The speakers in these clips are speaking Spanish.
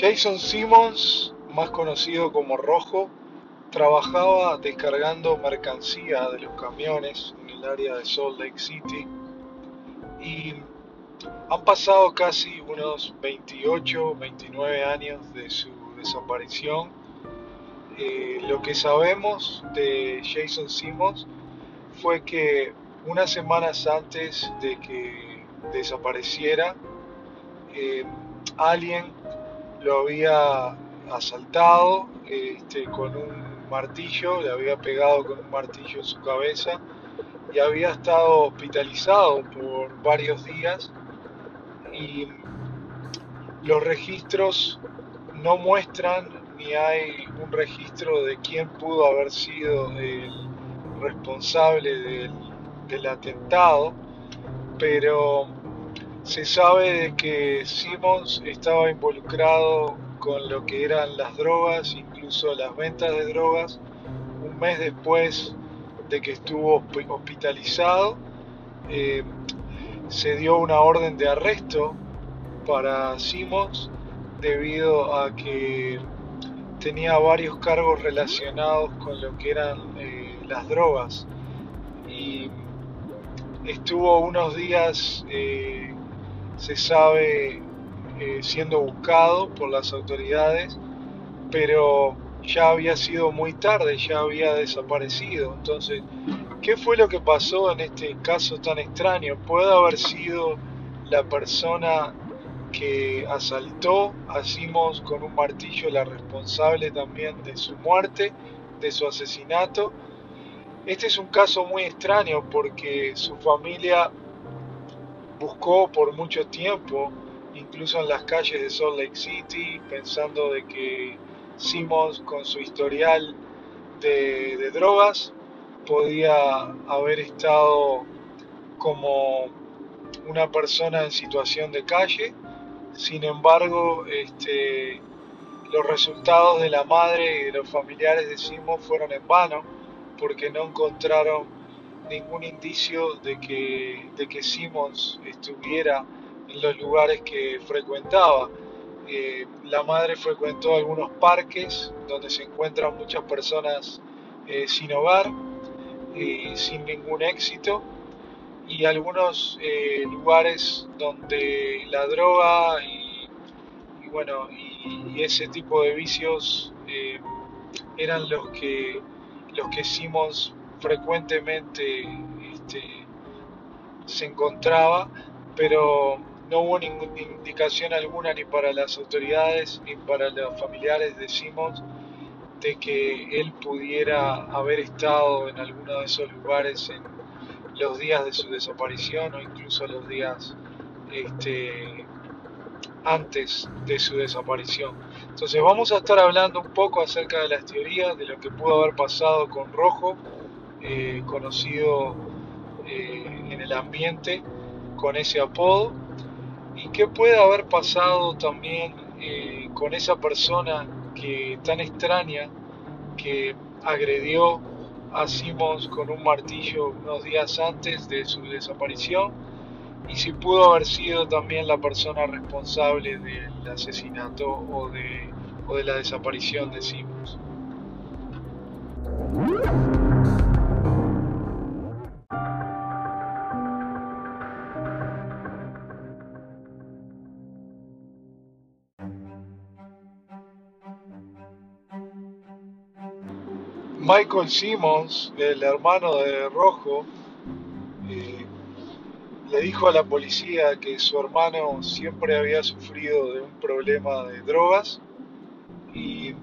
Jason Simmons, más conocido como Rojo, trabajaba descargando mercancía de los camiones en el área de Salt Lake City y han pasado casi unos 28, 29 años de su desaparición. Eh, lo que sabemos de Jason Simmons fue que unas semanas antes de que desapareciera, eh, alguien lo había asaltado este, con un martillo, le había pegado con un martillo en su cabeza y había estado hospitalizado por varios días. Y los registros no muestran ni hay un registro de quién pudo haber sido el responsable del, del atentado, pero se sabe de que Simmons estaba involucrado con lo que eran las drogas, incluso las ventas de drogas, un mes después de que estuvo hospitalizado. Eh, se dio una orden de arresto para Simmons debido a que tenía varios cargos relacionados con lo que eran eh, las drogas y estuvo unos días eh, se sabe eh, siendo buscado por las autoridades, pero ya había sido muy tarde, ya había desaparecido. Entonces, ¿qué fue lo que pasó en este caso tan extraño? Puede haber sido la persona que asaltó a Simos con un martillo la responsable también de su muerte, de su asesinato. Este es un caso muy extraño porque su familia buscó por mucho tiempo incluso en las calles de Salt Lake City, pensando de que Simmons con su historial de, drogas podía haber estado como una persona en situación de calle. Sin embargo, este, los resultados de la madre y de los familiares de Simmons fueron en vano porque no encontraron ningún indicio de que, de que Simmons estuviera en los lugares que frecuentaba. Eh, la madre frecuentó algunos parques donde se encuentran muchas personas eh, sin hogar, y sin ningún éxito, y algunos eh, lugares donde la droga y, bueno y, ese tipo de vicios eran los que los que Simons frecuentemente este, se encontraba, pero no hubo ninguna indicación alguna ni para las autoridades ni para los familiares de de que él pudiera haber estado en alguno de esos lugares en los días de su desaparición o incluso los días este, antes de su desaparición. Entonces vamos a estar hablando un poco acerca de las teorías, de lo que pudo haber pasado con Rojo, eh, conocido eh, en el ambiente con ese apodo ¿Y qué puede haber pasado también eh, con esa persona que tan extraña que agredió a Simmons con un martillo unos días antes de su desaparición? Y si pudo haber sido también la persona responsable del asesinato o de, o de la desaparición de Simmons. Michael Simmons, el hermano de Rojo, eh, le dijo a la policía que su hermano siempre había sufrido de un problema de drogas y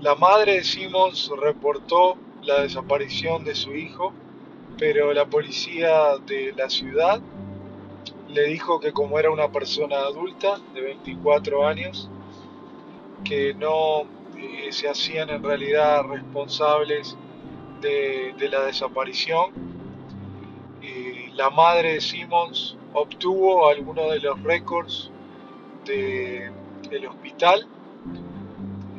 la madre de Simmons reportó la desaparición de su hijo, pero la policía de la ciudad le dijo que como era una persona adulta de 24 años, que no se hacían en realidad responsables de, la desaparición. la madre de Simmons obtuvo algunos de los récords del hospital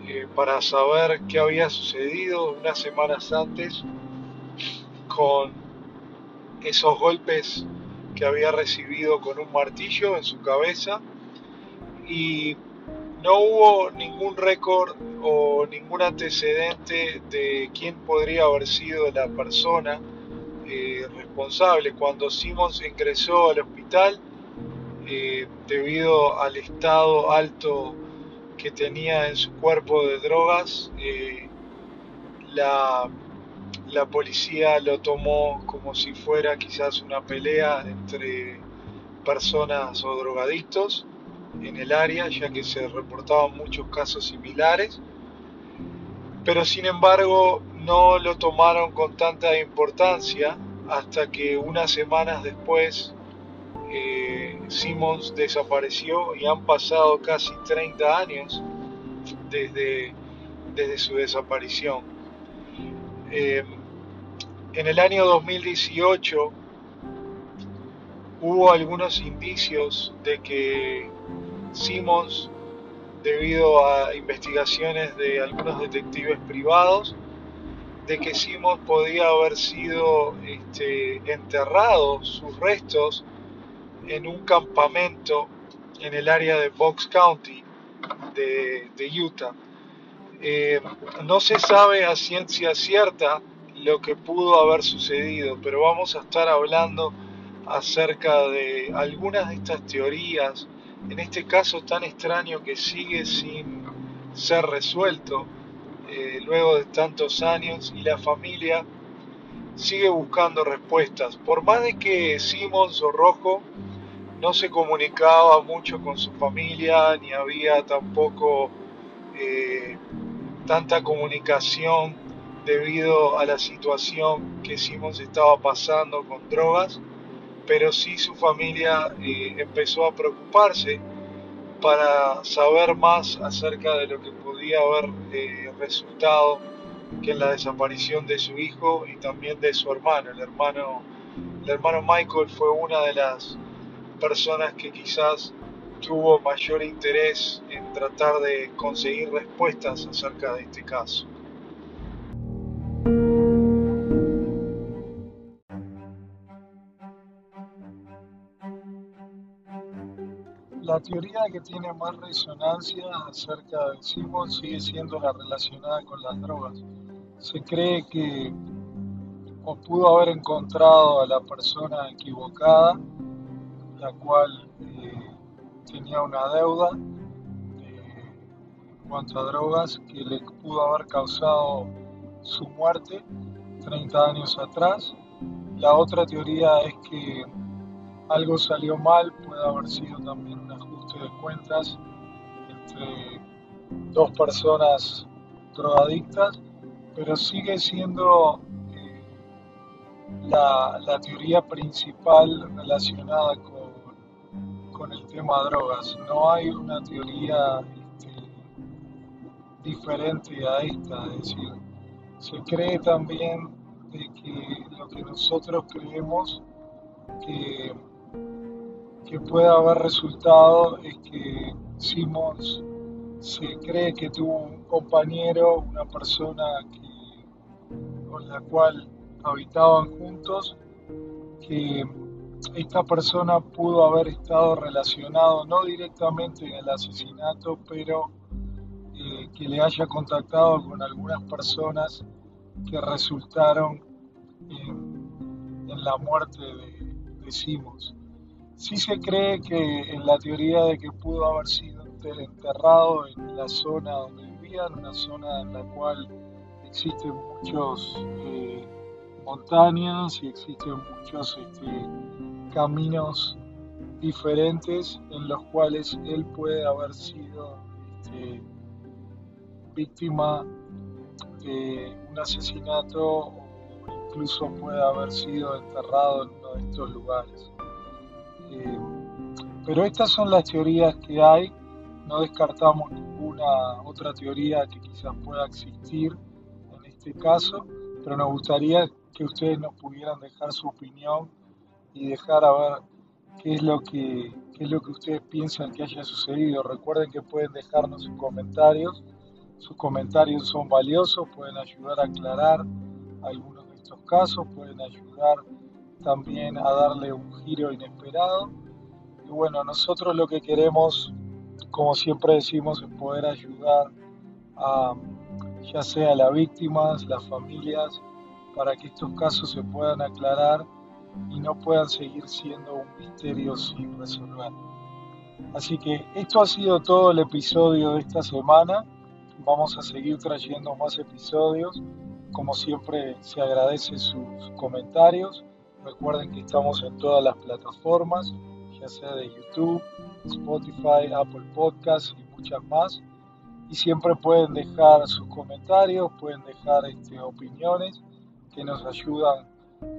eh, para saber qué había sucedido unas semanas antes con esos golpes que había recibido con un martillo en su cabeza y no hubo ningún récord o ningún antecedente de quién podría haber sido la persona eh, responsable. Cuando Simmons ingresó al hospital, eh, debido al estado alto que tenía en su cuerpo de drogas, eh, la, la policía lo tomó como si fuera quizás una pelea entre personas o drogadictos en el área, ya que se reportaban muchos casos similares, pero sin embargo no lo tomaron con tanta importancia hasta que unas semanas después eh, Simmons desapareció y han pasado casi 30 años desde, desde su desaparición. Eh, en el año 2018 hubo algunos indicios de que Simmons, debido a investigaciones de algunos detectives privados, de que Simmons podía haber sido este, enterrado, sus restos, en un campamento en el área de Box County de, Utah. Eh, no se sabe a ciencia cierta lo que pudo haber sucedido, pero vamos a estar hablando acerca de algunas de estas teorías en este caso tan extraño que sigue sin ser resuelto eh, luego de tantos años y la familia sigue buscando respuestas. Por más de que Simons o no se comunicaba mucho con su familia, ni había tampoco eh, tanta comunicación debido a la situación que Simons estaba pasando con drogas, pero sí su familia eh, empezó a preocuparse para saber más acerca de lo que podía haber eh, resultado que en la desaparición de su hijo y también de su hermano. El hermano, el hermano Michael fue una de las personas que quizás tuvo mayor interés en tratar de conseguir respuestas acerca de este caso. La teoría que tiene más resonancia acerca del Simon sigue siendo la relacionada con las drogas. Se cree que pudo haber encontrado a la persona equivocada, la cual eh, tenía una deuda en cuanto a drogas que le pudo haber causado su muerte 30 años atrás. La otra teoría es que algo salió mal, puede haber sido también un ajuste de cuentas entre dos personas drogadictas, pero sigue siendo eh, la, teoría principal relacionada con, el tema drogas. No hay una teoría este, diferente a esta, es decir, se cree también que lo que nosotros creemos que que pueda haber resultado es que Simmons se cree que tuvo un compañero, una persona con la cual habitaban juntos, que esta persona pudo haber estado relacionado no directamente en el asesinato, pero eh, que le haya contactado con algunas personas que resultaron en, la muerte de, de Simmons. Sí se cree que en la teoría de que pudo haber sido enterrado en la zona donde vivía, en una zona en la cual existen muchos eh, montañas y existen muchos este, caminos diferentes en los cuales él puede haber sido este, víctima de un asesinato o incluso puede haber sido enterrado en uno de estos lugares. Eh, pero estas son las teorías que hay, no descartamos ninguna otra teoría que quizás pueda existir en este caso, pero nos gustaría que ustedes nos pudieran dejar su opinión y dejar a ver qué es lo que, es lo que ustedes piensan que haya sucedido. Recuerden que pueden dejarnos sus comentarios, sus comentarios son valiosos, pueden ayudar a aclarar algunos de estos casos, pueden ayudar también a darle un giro inesperado. Y bueno, nosotros lo que queremos como siempre decimos, en poder ayudar a ya sea las víctimas, las familias, para que estos casos se puedan aclarar y no puedan seguir siendo un misterio sin resolver. Así que esto ha sido todo el episodio de esta semana. Vamos a seguir trayendo más episodios. Como siempre, se agradece sus comentarios. Recuerden que estamos en todas las plataformas, ya sea de YouTube, Spotify, Apple Podcasts y muchas más. Y siempre pueden dejar sus comentarios, pueden dejar este, opiniones que nos ayudan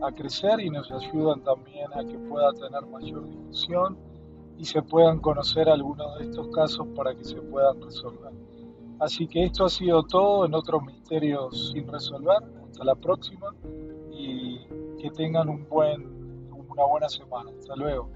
a crecer y nos ayudan también a que pueda tener mayor difusión y se puedan conocer algunos de estos casos para que se puedan resolver. Así que esto ha sido todo en otros misterios sin resolver. Hasta la próxima que tengan un buen, una buena semana. Hasta luego.